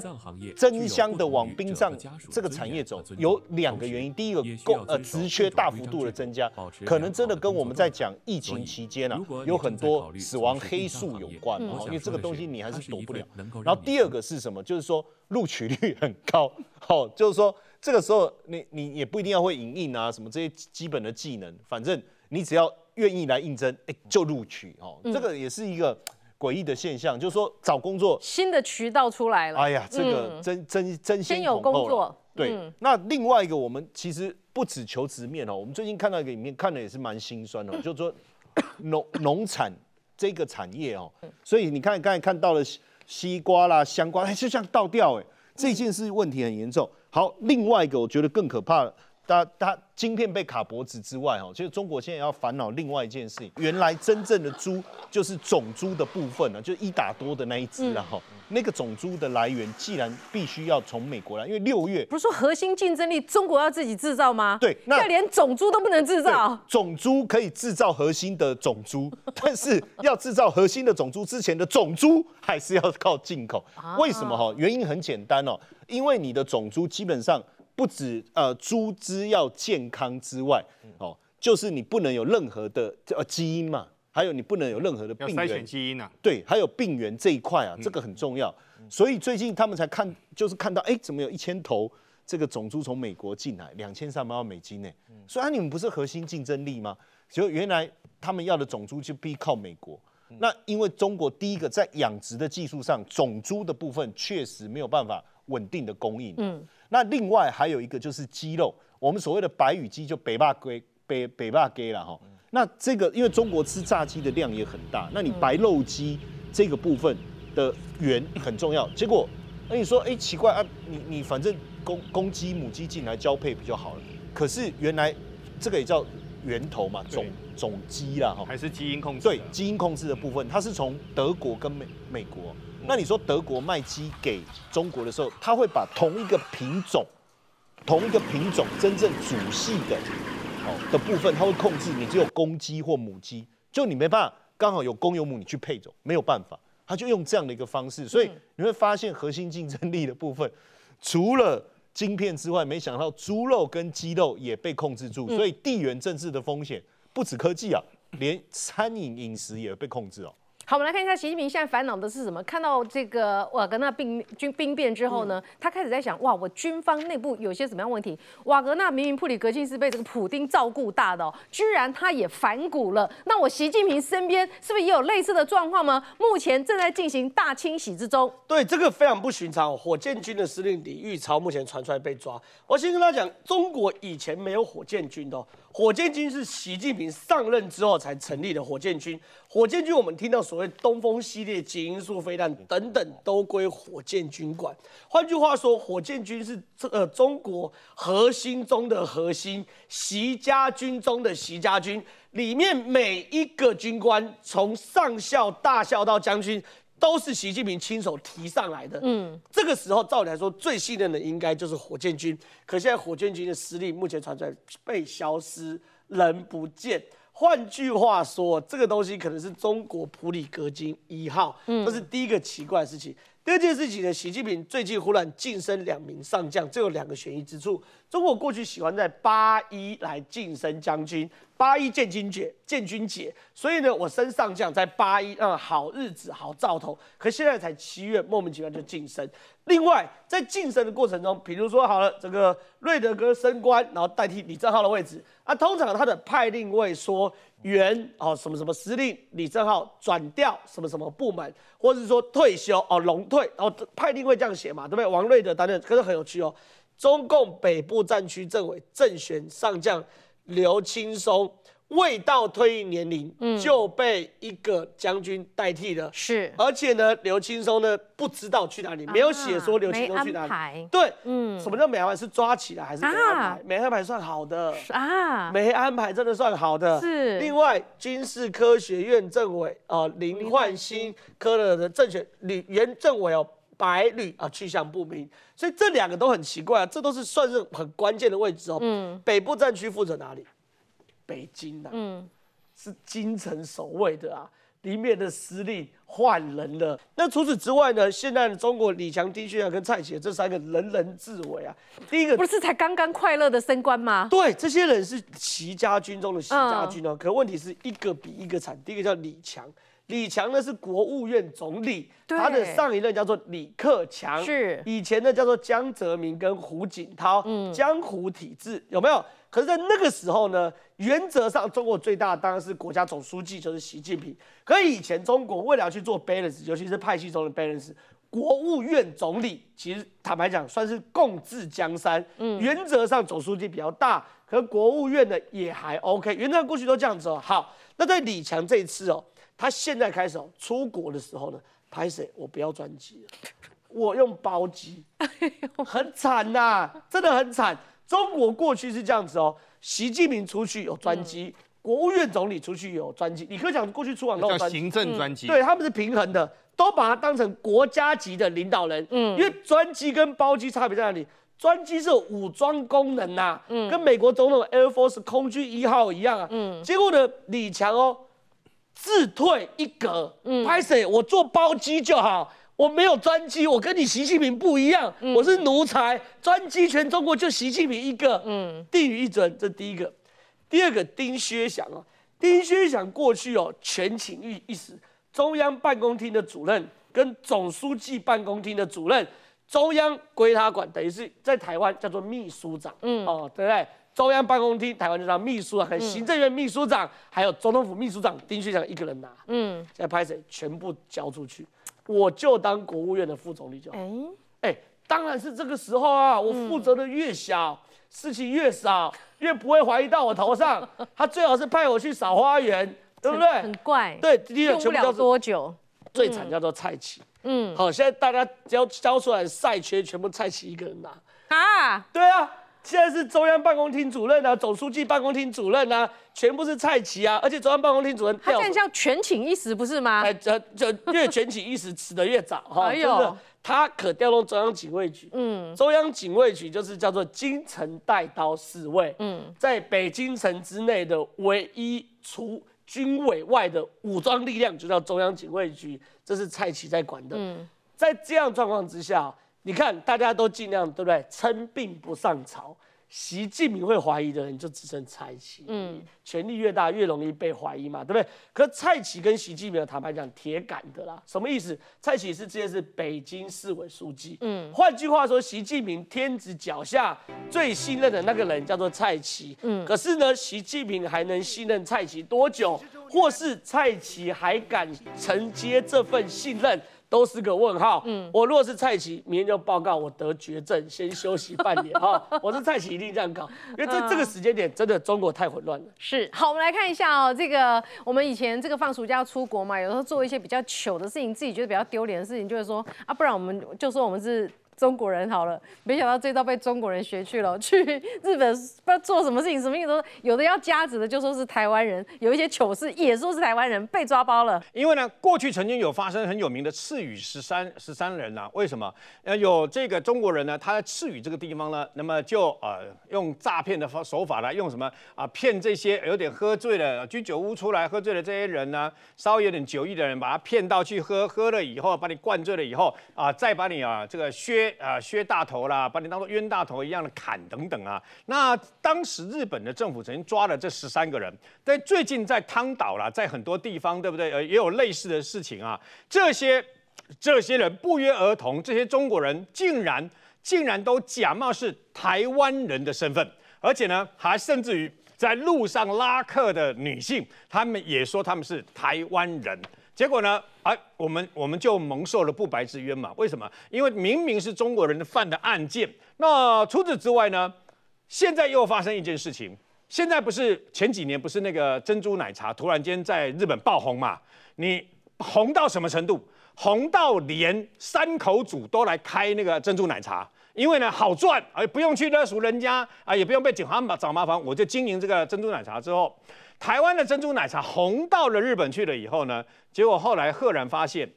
争相的往殡葬这个产业走，有两个原因。第一个，供呃职缺大幅度的增加，可能真的跟我们在讲疫情期间啊，有很多死亡黑数有关哦，因为这个东西你还是躲不了。然后第二个是什么？就是说录取率很高，好，就是说这个时候你你也不一定要会影印啊，什么这些基本的技能，反正你只要愿意来应征，哎，就录取哦。这个也是一个。诡异的现象，就是说找工作新的渠道出来了。哎呀，这个真真真先有工作。对，那另外一个，我们其实不只求直面哦。我们最近看到一个影片，看的也是蛮心酸的，就是说 农农产这个产业哦。所以你看刚才看到了西瓜啦、香瓜，哎，就像倒掉哎，这件事问题很严重。好，另外一个我觉得更可怕。它它晶片被卡脖子之外，哈，其实中国现在要烦恼另外一件事情。原来真正的猪就是种猪的部分呢，就一打多的那一只啊，哈，那个种猪的来源既然必须要从美国来，因为六月不是说核心竞争力中国要自己制造吗？对，那连种猪都不能制造。种猪可以制造核心的种猪，但是要制造核心的种猪之前的种猪还是要靠进口。为什么？哈，原因很简单哦，因为你的种猪基本上。不止呃猪只要健康之外，哦，就是你不能有任何的呃基因嘛，还有你不能有任何的病原基因啊，对，还有病源这一块啊，这个很重要。所以最近他们才看，就是看到哎，怎么有一千头这个种猪从美国进来，两千三百万美金呢？所以啊，你们不是核心竞争力吗？就原来他们要的种猪就必靠美国。那因为中国第一个在养殖的技术上，种猪的部分确实没有办法稳定的供应。嗯。那另外还有一个就是鸡肉，我们所谓的白羽鸡就北霸龟、北北霸鸡了哈。那这个因为中国吃炸鸡的量也很大，那你白肉鸡这个部分的源很重要。结果那你说，哎，奇怪啊，你你反正公公鸡母鸡进来交配不就好了。可是原来这个也叫源头嘛，种种鸡啦哈，还是基因控制？对，基因控制的部分，它是从德国跟美美国。那你说德国卖鸡给中国的时候，他会把同一个品种、同一个品种真正主系的哦的部分，他会控制你只有公鸡或母鸡，就你没办法刚好有公有母你去配种，没有办法，他就用这样的一个方式，所以你会发现核心竞争力的部分，除了晶片之外，没想到猪肉跟鸡肉也被控制住，所以地缘政治的风险不止科技啊，连餐饮饮食也被控制哦。好，我们来看一下习近平现在烦恼的是什么？看到这个瓦格纳兵军兵变之后呢，他开始在想：哇，我军方内部有些什么样问题？瓦格纳明明普里格金是被这个普丁照顾大的哦，居然他也反骨了。那我习近平身边是不是也有类似的状况吗？目前正在进行大清洗之中。对，这个非常不寻常。火箭军的司令李玉超目前传出来被抓。我先跟他讲，中国以前没有火箭军的。火箭军是习近平上任之后才成立的火箭军。火箭军我们听到所谓东风系列极音速飞弹等等都归火箭军管。换句话说，火箭军是这呃中国核心中的核心，习家军中的习家军，里面每一个军官从上校、大校到将军。都是习近平亲手提上来的。嗯，这个时候照理来说，最信任的应该就是火箭军。可现在火箭军的实力目前传出来被消失，人不见。换句话说，这个东西可能是中国普里格金一号。嗯，这是第一个奇怪的事情。第二件事情呢，习近平最近忽然晋升两名上将，这有两个悬疑之处。中国过去喜欢在八一来晋升将军。八一建军节，建军节，所以呢，我升上将在八一，嗯，好日子，好兆头。可现在才七月，莫名其妙就晋升。另外，在晋升的过程中，比如说好了，这个瑞德哥升官，然后代替李正浩的位置，啊，通常他的派令位说原哦什么什么司令李正浩转调什么什么部门，或者是说退休哦龙退，哦派定会这样写嘛，对不对？王瑞的担任，可是很有趣哦，中共北部战区政委正选上将。刘青松未到退役年龄就被一个将军代替了，是，而且呢，刘青松呢不知道去哪里，没有写说刘青松去哪里。对，嗯，什么叫没安排？是抓起来还是没安排？没安排算好的啊，没安排真的算好的。是。另外，军事科学院政委啊林焕新科了的政选吕原政委哦白旅啊去向不明，所以这两个都很奇怪啊，这都是算是很关键的位置哦。嗯，北部战区负责哪里？北京呐，嗯，是京城守卫的啊，里面的司令换人了。那除此之外呢？现在的中国李强、丁薛祥跟蔡奇这三个人人自危啊。第一个不是才刚刚快乐的升官吗？对，这些人是齐家军中的齐家军哦。可问题是一个比一个惨。第一个叫李强，李强呢是国务院总理，他的上一任叫做李克强，是以前呢叫做江泽民跟胡锦涛，嗯，江湖体制有没有？可是，在那个时候呢，原则上中国最大当然是国家总书记，就是习近平。可以前中国为了要去做 balance，尤其是派系中的 balance，国务院总理其实坦白讲算是共治江山。嗯，原则上总书记比较大，可国务院的也还 OK。原则上过去都这样子哦。好，那在李强这一次哦，他现在开始哦出国的时候呢，拍谁？我不要专机了，我用包机，很惨呐，真的很惨。中国过去是这样子哦，习近平出去有专机，国务院总理出去有专机，李克强过去出访都有专行政专机，对他们是平衡的，都把它当成国家级的领导人。嗯，因为专机跟包机差别在哪里？专机是有武装功能呐，嗯，跟美国总统 Air Force 空军一号一样啊。嗯，结果呢，李强哦，自退一格，嗯，拍谁？我坐包机就好。我没有专机，我跟你习近平不一样，我是奴才，专机全中国就习近平一个，嗯，定于一尊，这第一个。第二个丁薛祥哦，丁薛祥过去哦权倾一一时，中央办公厅的主任跟总书记办公厅的主任，中央归他管，等于是在台湾叫做秘书长，嗯，哦，对不对？中央办公厅台湾就叫秘书长，行政院秘书长，还有总统府秘书长，丁薛祥一个人拿，嗯，现在拍谁？全部交出去。我就当国务院的副总理就好。哎，当然是这个时候啊，我负责的越小，事情越少，越不会怀疑到我头上。他最好是派我去扫花园，对不对？很怪。对，用不了多久。最惨叫做蔡奇。嗯。好，现在大家交交出来赛缺，全部蔡奇一个人拿。啊？对啊。现在是中央办公厅主任啊，总书记办公厅主任啊，全部是蔡奇啊，而且中央办公厅主任他现在叫全寝一时不是吗？哎，这这越全寝一时死的越早 哈，真的，他可调动中央警卫局，嗯，中央警卫局就是叫做京城带刀侍卫，嗯，在北京城之内的唯一除军委外的武装力量就叫中央警卫局，这是蔡奇在管的，嗯，在这样状况之下。你看，大家都尽量对不对？称病不上朝，习近平会怀疑的人就只剩蔡奇。嗯，权力越大越容易被怀疑嘛，对不对？可蔡奇跟习近平的坦白讲，铁杆的啦。什么意思？蔡奇是之前是北京市委书记。嗯，换句话说，习近平天子脚下最信任的那个人叫做蔡奇。嗯，可是呢，习近平还能信任蔡奇多久？或是蔡奇还敢承接这份信任？都是个问号。嗯，我如果是蔡奇，明天就报告我得绝症，先休息半年哈。我是蔡奇，一定这样搞，因为这这个时间点真的中国太混乱了。是，好，我们来看一下哦，这个我们以前这个放暑假要出国嘛，有时候做一些比较糗的事情，自己觉得比较丢脸的事情，就是说啊，不然我们就说我们是。中国人好了，没想到这招被中国人学去了。去日本不知道做什么事情，什么意思？都有的要夹子的就说是台湾人，有一些糗事也说是台湾人被抓包了。因为呢，过去曾经有发生很有名的赤羽十三十三人呐，为什么？呃，有这个中国人呢，他在赤羽这个地方呢，那么就呃用诈骗的方手法来用什么啊骗这些有点喝醉了居酒屋出来喝醉的这些人呢，稍微有点酒意的人，把他骗到去喝，喝了以后把你灌醉了以后啊，再把你啊这个削。啊，削大头啦，把你当做冤大头一样的砍等等啊。那当时日本的政府曾经抓了这十三个人，在最近在汤岛啦，在很多地方，对不对？呃，也有类似的事情啊。这些这些人不约而同，这些中国人竟然竟然都假冒是台湾人的身份，而且呢，还甚至于在路上拉客的女性，他们也说他们是台湾人。结果呢？哎，我们我们就蒙受了不白之冤嘛？为什么？因为明明是中国人犯的案件。那除此之外呢？现在又发生一件事情，现在不是前几年不是那个珍珠奶茶突然间在日本爆红嘛？你红到什么程度？红到连三口组都来开那个珍珠奶茶，因为呢好赚，而不用去勒赎人家啊，也不用被警方找麻烦，我就经营这个珍珠奶茶之后，台湾的珍珠奶茶红到了日本去了以后呢，结果后来赫然发现。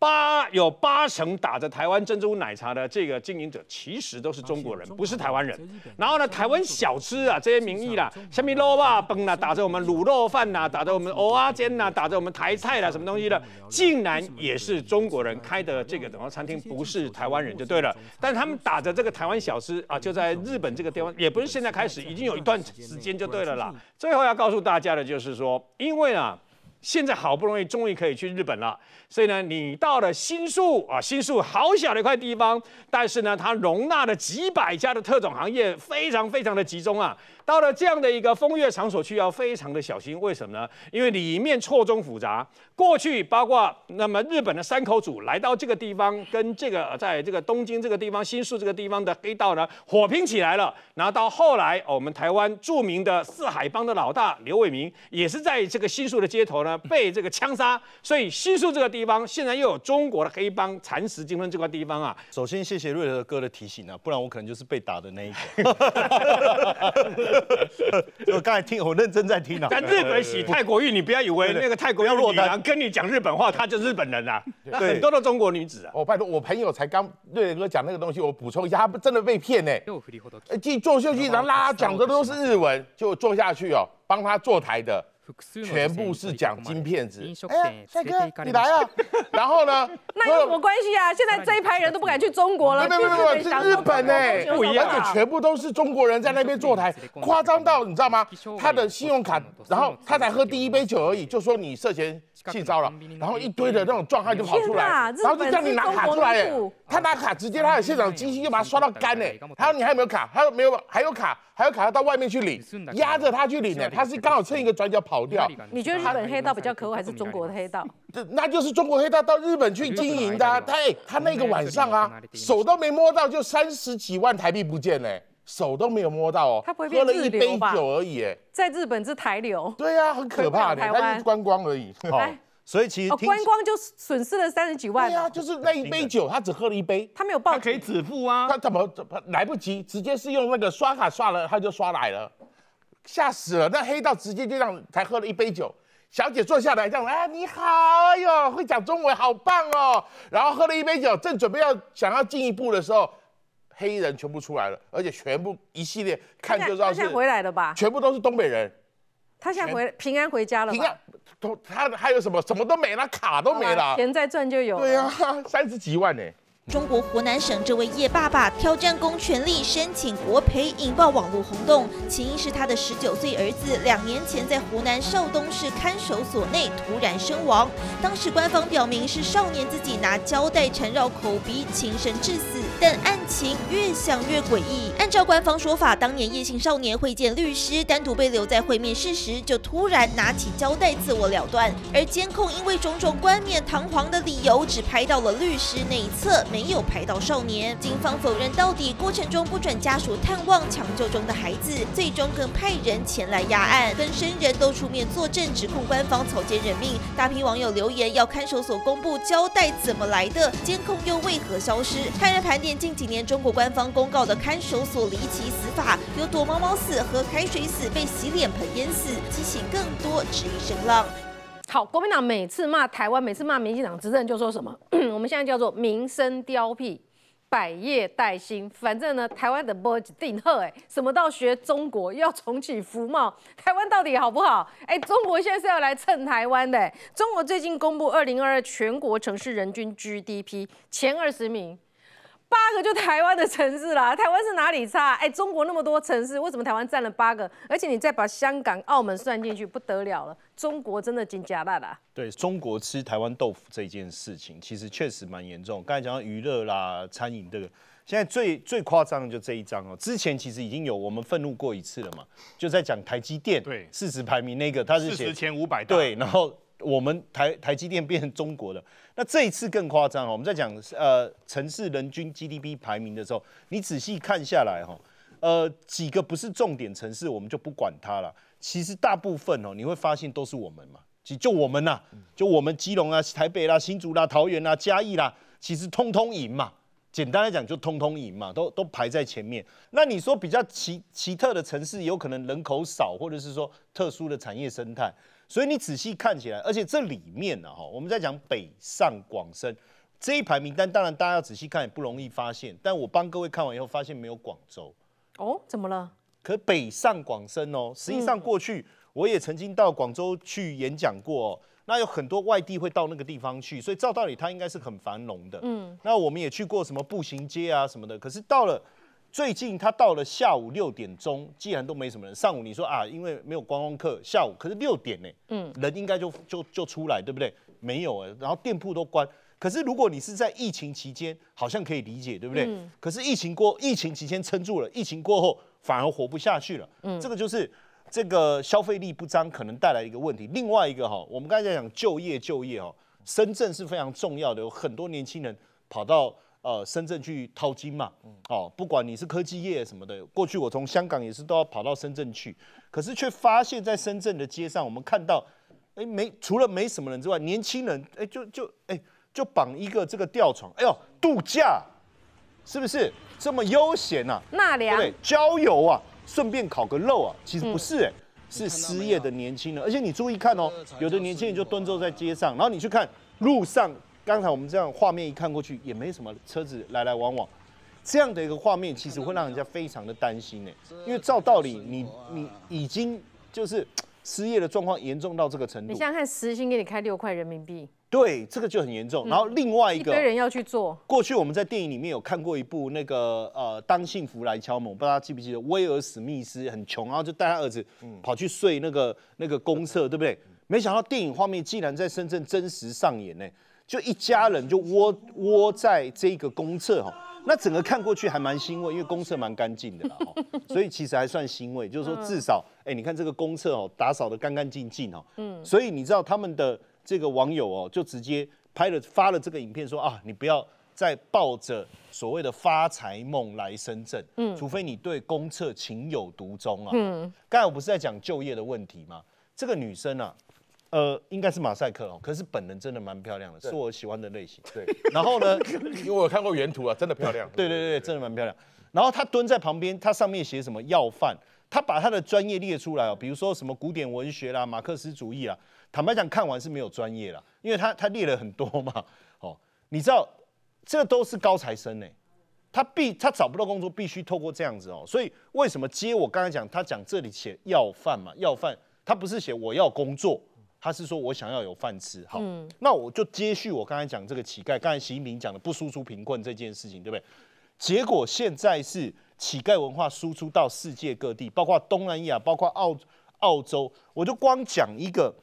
八有八成打着台湾珍珠奶茶的这个经营者，其实都是中国人，不是台湾人。然后呢，台湾小吃啊，这些名义啦，下面肉啊崩啦，打着我们卤肉饭呐，打着我们蚵仔煎呐，打着我们台菜啦，什么东西的，竟然也是中国人开的这个等于餐厅，不是台湾人就对了。但他们打着这个台湾小吃啊，就在日本这个地方，也不是现在开始，已经有一段时间就对了啦。最后要告诉大家的就是说，因为啊。现在好不容易终于可以去日本了，所以呢，你到了新宿啊，新宿好小的一块地方，但是呢，它容纳了几百家的特种行业，非常非常的集中啊。到了这样的一个风月场所去，要非常的小心。为什么呢？因为里面错综复杂。过去包括那么日本的山口组来到这个地方，跟这个在这个东京这个地方、新宿这个地方的黑道呢火拼起来了。然后到后来，我们台湾著名的四海帮的老大刘伟明，也是在这个新宿的街头呢被这个枪杀。所以新宿这个地方现在又有中国的黑帮蚕食金吞这块地方啊。首先谢谢瑞德哥的提醒啊，不然我可能就是被打的那一个。我刚才听，我认真在听啊。但日本洗泰国浴，你不要以为那个泰国要女郎跟你讲日本话，她就日本人啊。很多的中国女子啊。我拜托，我朋友才刚瑞哥讲那个东西，我补充一下，他真的被骗呢。进做秀去，然后拉讲的都是日文，就坐下去哦，帮他坐台的。全部是讲金片子，哎，帅哥，你来啊！然后呢？那有什么关系啊？现在这一排人都不敢去中国了，没有没有，是日本哎，不一样，而且全部都是中国人在那边坐台，夸张到你知道吗？他的信用卡，然后他才喝第一杯酒而已，就说你涉嫌性骚扰，然后一堆的那种壮汉就跑出来，然后就叫你拿卡出来，他拿卡直接他的现场机器就把他刷到干哎，他说你还有没有卡？他说没有，还有卡。还有卡要到外面去领，压着他去领呢。他是刚好趁一个转角跑掉。你觉得日本黑道比较可恶，还是中国的黑道？这那就是中国黑道到日本去经营的。他他那个晚上啊，手都没摸到，就三十几万台币不见呢，手都没有摸到哦。他不会喝了一杯酒而已，在日本是台流。对啊，很可怕的，他是观光而已。好。所以其实观光就损失了三十几万。对啊，就是那一杯酒，他只喝了一杯，他没有报，他可以止付啊。他怎么怎么来不及，直接是用那个刷卡刷了，他就刷来了，吓死了。那黑道直接就这样才喝了一杯酒，小姐坐下来这样，哎，你好，哎呦，会讲中文，好棒哦。然后喝了一杯酒，正准备要想要进一步的时候，黑人全部出来了，而且全部一系列看就知道是回来了吧，全部都是东北人。他现在回平安回家了平安，都他还有什么？什么都没了，卡都没了。钱再赚就有。对呀，三十几万呢。中国湖南省这位叶爸爸挑战公权力申请国赔，引爆网络轰动。起因是他的十九岁儿子两年前在湖南邵东市看守所内突然身亡，当时官方表明是少年自己拿胶带缠绕口鼻轻生致死，但案情越想越诡异。按照官方说法，当年叶姓少年会见律师，单独被留在会面室时，就突然拿起胶带自我了断。而监控因为种种冠冕堂皇的理由，只拍到了律师那一侧。没有拍到少年，警方否认到底，过程中不准家属探望抢救中的孩子，最终更派人前来压案，跟生人都出面作证，指控官方草菅人命。大批网友留言要看守所公布胶带怎么来的，监控又为何消失？派人盘点近几年中国官方公告的看守所离奇死法，有躲猫猫死、喝开水死、被洗脸盆淹死，激起更多质疑声浪。好，国民党每次骂台湾，每次骂民进党执政，就说什么？我们现在叫做民生凋敝，百业待兴。反正呢，台湾的 boy 定贺，哎，什么到学中国，要重启服贸，台湾到底好不好？哎，中国现在是要来蹭台湾的。中国最近公布二零二二全国城市人均 GDP 前二十名。八个就台湾的城市啦，台湾是哪里差？哎，中国那么多城市，为什么台湾占了八个？而且你再把香港、澳门算进去，不得了了。中国真的紧加大啦。对中国吃台湾豆腐这件事情，其实确实蛮严重。刚才讲到娱乐啦、餐饮这个，现在最最夸张的就这一张哦。之前其实已经有我们愤怒过一次了嘛，就在讲台积电对市值排名那个，它是写前五百对，然后。我们台台积电变成中国的，那这一次更夸张哦。我们在讲呃城市人均 GDP 排名的时候，你仔细看下来哈，呃，几个不是重点城市，我们就不管它了。其实大部分哦，你会发现都是我们嘛，就就我们呐，就我们基隆啊、台北啦、新竹啦、桃园啦、嘉义啦，其实通通赢嘛。简单来讲，就通通赢嘛，都都排在前面。那你说比较奇奇特的城市，有可能人口少，或者是说特殊的产业生态。所以你仔细看起来，而且这里面呢，哈，我们在讲北上广深这一排名单，当然大家要仔细看也不容易发现。但我帮各位看完以后，发现没有广州。哦，怎么了？可北上广深哦，实际上过去我也曾经到广州去演讲过。哦那有很多外地会到那个地方去，所以照道理它应该是很繁荣的。嗯，那我们也去过什么步行街啊什么的，可是到了最近，它到了下午六点钟，既然都没什么人，上午你说啊，因为没有观光客，下午可是六点呢，嗯，人应该就就就出来，对不对？没有哎，然后店铺都关。可是如果你是在疫情期间，好像可以理解，对不对？可是疫情过，疫情期间撑住了，疫情过后反而活不下去了。嗯，这个就是。这个消费力不彰可能带来一个问题。另外一个哈，我们刚才讲就业，就业哈，深圳是非常重要的，有很多年轻人跑到呃深圳去淘金嘛。哦，不管你是科技业什么的，过去我从香港也是都要跑到深圳去，可是却发现，在深圳的街上，我们看到，哎，没除了没什么人之外，年轻人哎就就哎就绑一个这个吊床，哎呦度假，是不是这么悠闲呐？纳凉对郊游啊。顺便烤个肉啊，其实不是哎，是失业的年轻人。而且你注意看哦，有的年轻人就蹲坐在街上，然后你去看路上，刚才我们这样画面一看过去，也没什么车子来来往往，这样的一个画面，其实会让人家非常的担心呢，因为照道理，你你已经就是失业的状况严重到这个程度，你想想看，时薪给你开六块人民币。对，这个就很严重。然后另外一个，一堆人要去做。过去我们在电影里面有看过一部那个呃，当幸福来敲门，不知道记不记得？威尔史密斯很穷，然后就带他儿子跑去睡那个那个公厕，对不对？没想到电影画面竟然在深圳真实上演呢，就一家人就窝窝在这个公厕哈，那整个看过去还蛮欣慰，因为公厕蛮干净的啦哈，所以其实还算欣慰，就是说至少哎，你看这个公厕哦，打扫的干干净净哦，嗯，所以你知道他们的。这个网友哦，就直接拍了发了这个影片，说啊，你不要再抱着所谓的发财梦来深圳，嗯，除非你对公厕情有独钟啊。嗯，刚才我不是在讲就业的问题吗？这个女生啊，呃，应该是马赛克哦，可是本人真的蛮漂亮的，是我喜欢的类型。对，然后呢，因为我看过原图啊，真的漂亮。对对对，真的蛮漂亮。然后他蹲在旁边，他上面写什么要饭，他把他的专业列出来哦，比如说什么古典文学啦、马克思主义啦。坦白讲，看完是没有专业啦，因为他他列了很多嘛，哦，你知道这都是高材生呢，他必他找不到工作，必须透过这样子哦，所以为什么接我刚才讲，他讲这里写要饭嘛，要饭，他不是写我要工作，他是说我想要有饭吃，好，那我就接续我刚才讲这个乞丐，刚才习近平讲的不输出贫困这件事情，对不对？结果现在是乞丐文化输出到世界各地，包括东南亚，包括澳澳洲，我就光讲一个。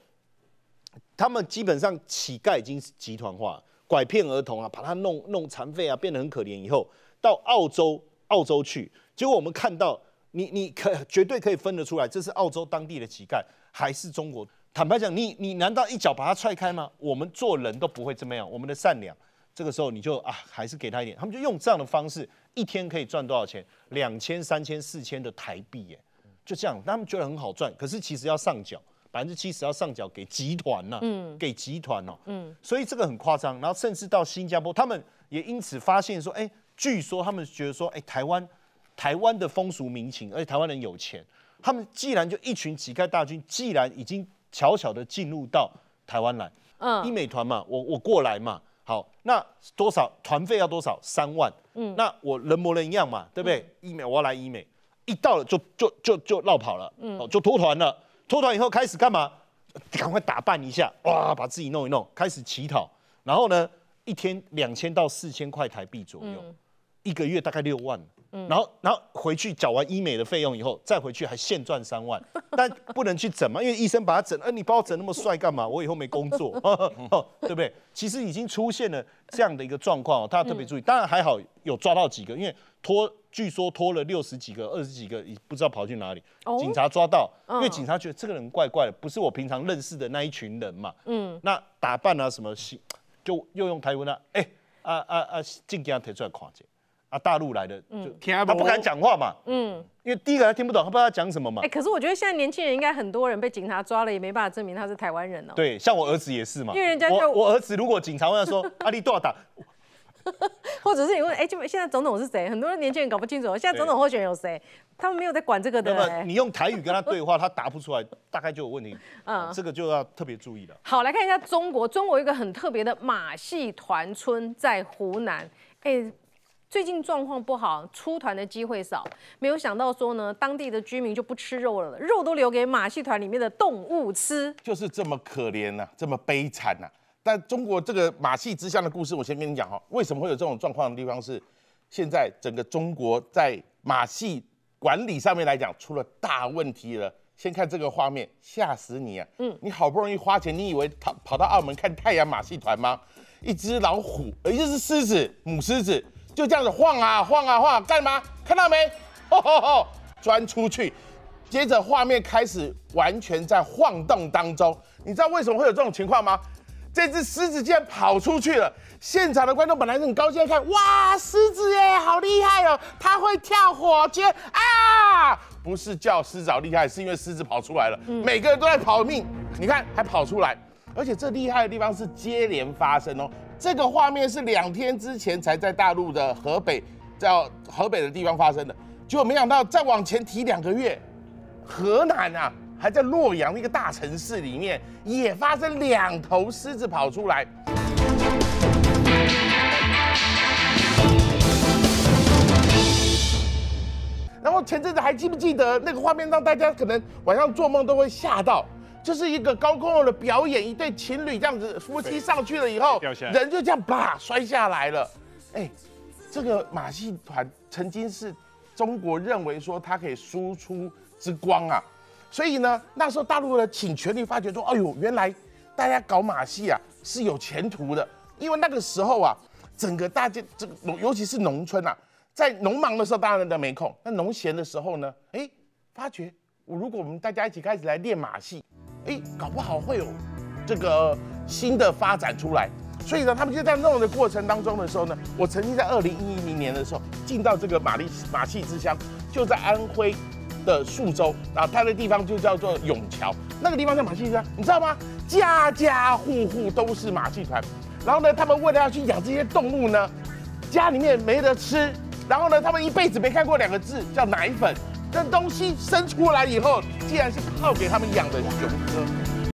他们基本上乞丐已经是集团化，拐骗儿童啊，把他弄弄残废啊，变得很可怜。以后到澳洲，澳洲去，结果我们看到，你你可绝对可以分得出来，这是澳洲当地的乞丐，还是中国？坦白讲，你你难道一脚把他踹开吗？我们做人都不会这么样，我们的善良，这个时候你就啊，还是给他一点。他们就用这样的方式，一天可以赚多少钱？两千、三千、四千的台币，耶，就这样，他们觉得很好赚，可是其实要上缴。百分之七十要上缴给集团呐，嗯，给集团哦，嗯，所以这个很夸张。然后甚至到新加坡，他们也因此发现说，哎，据说他们觉得说，哎，台湾台湾的风俗民情，而且台湾人有钱，他们既然就一群乞丐大军，既然已经悄悄的进入到台湾来，嗯，医美团嘛，我我过来嘛，好，那多少团费要多少？三万，嗯，那我人模人样嘛，对不对？医美我要来医美，一到了就就就就绕跑了，嗯，就脱团了。脱团以后开始干嘛？赶快打扮一下，哇，把自己弄一弄，开始乞讨。然后呢，一天两千到四千块台币左右，一个月大概六万。然后，然后回去缴完医美的费用以后，再回去还现赚三万。但不能去整嘛，因为医生把他整，呃，你把我整那么帅干嘛？我以后没工作，对不对？其实已经出现了这样的一个状况，大家特别注意。当然还好有抓到几个，因为拖。据说拖了六十几个、二十几个，不知道跑去哪里。警察抓到，因为警察觉得这个人怪怪的，不是我平常认识的那一群人嘛。嗯，那打扮啊什么，就又用台湾啊，哎啊啊啊，镜给他提出来看。啊，大陆来的就他不敢讲话嘛，嗯，因为第一个他听不懂，他不知道他讲什么嘛。哎，可是我觉得现在年轻人应该很多人被警察抓了，也没办法证明他是台湾人哦。对，像我儿子也是嘛，因为人家我我儿子如果警察问他说阿里多少打，或者是你问哎，就现在总统是谁？很多年轻人搞不清楚，现在总统候选人有谁？他们没有在管这个的。那么你用台语跟他对话，他答不出来，大概就有问题。嗯，这个就要特别注意了。好，来看一下中国，中国一个很特别的马戏团村在湖南，哎。最近状况不好，出团的机会少，没有想到说呢，当地的居民就不吃肉了，肉都留给马戏团里面的动物吃，就是这么可怜呐，这么悲惨呐。但中国这个马戏之乡的故事，我先跟你讲哈，为什么会有这种状况的地方是，现在整个中国在马戏管理上面来讲出了大问题了。先看这个画面，吓死你啊！嗯，你好不容易花钱，你以为跑跑到澳门看太阳马戏团吗？一只老虎，呃，一只狮子，母狮子。就这样子晃啊晃啊晃，干嘛？看到没？吼吼吼，钻出去。接着画面开始完全在晃动当中。你知道为什么会有这种情况吗？这只狮子竟然跑出去了。现场的观众本来是很高兴看，哇，狮子耶，好厉害哦，它会跳火圈啊！不是叫狮子好厉害，是因为狮子跑出来了。每个人都在跑命，你看还跑出来，而且这厉害的地方是接连发生哦。这个画面是两天之前才在大陆的河北，叫河北的地方发生的，结果没想到再往前提两个月，河南啊，还在洛阳那个大城市里面也发生两头狮子跑出来。然后前阵子还记不记得那个画面，让大家可能晚上做梦都会吓到。就是一个高空的表演，一对情侣这样子，夫妻上去了以后，人就这样啪摔下来了。哎，这个马戏团曾经是中国认为说它可以输出之光啊，所以呢，那时候大陆呢请全力发掘说，哎呦，原来大家搞马戏啊是有前途的，因为那个时候啊，整个大家这个农，尤其是农村啊，在农忙的时候当然都没空，那农闲的时候呢，哎，发觉我如果我们大家一起开始来练马戏。哎，搞不好会有这个新的发展出来，所以呢，他们就在弄的过程当中的时候呢，我曾经在二零一零年的时候进到这个马力马戏之乡，就在安徽的宿州，然后它的地方就叫做永桥，那个地方叫马戏之乡，你知道吗？家家户户都是马戏团，然后呢，他们为了要去养这些动物呢，家里面没得吃，然后呢，他们一辈子没看过两个字叫奶粉。这东西生出来以后，竟然是靠给他们养的熊哥。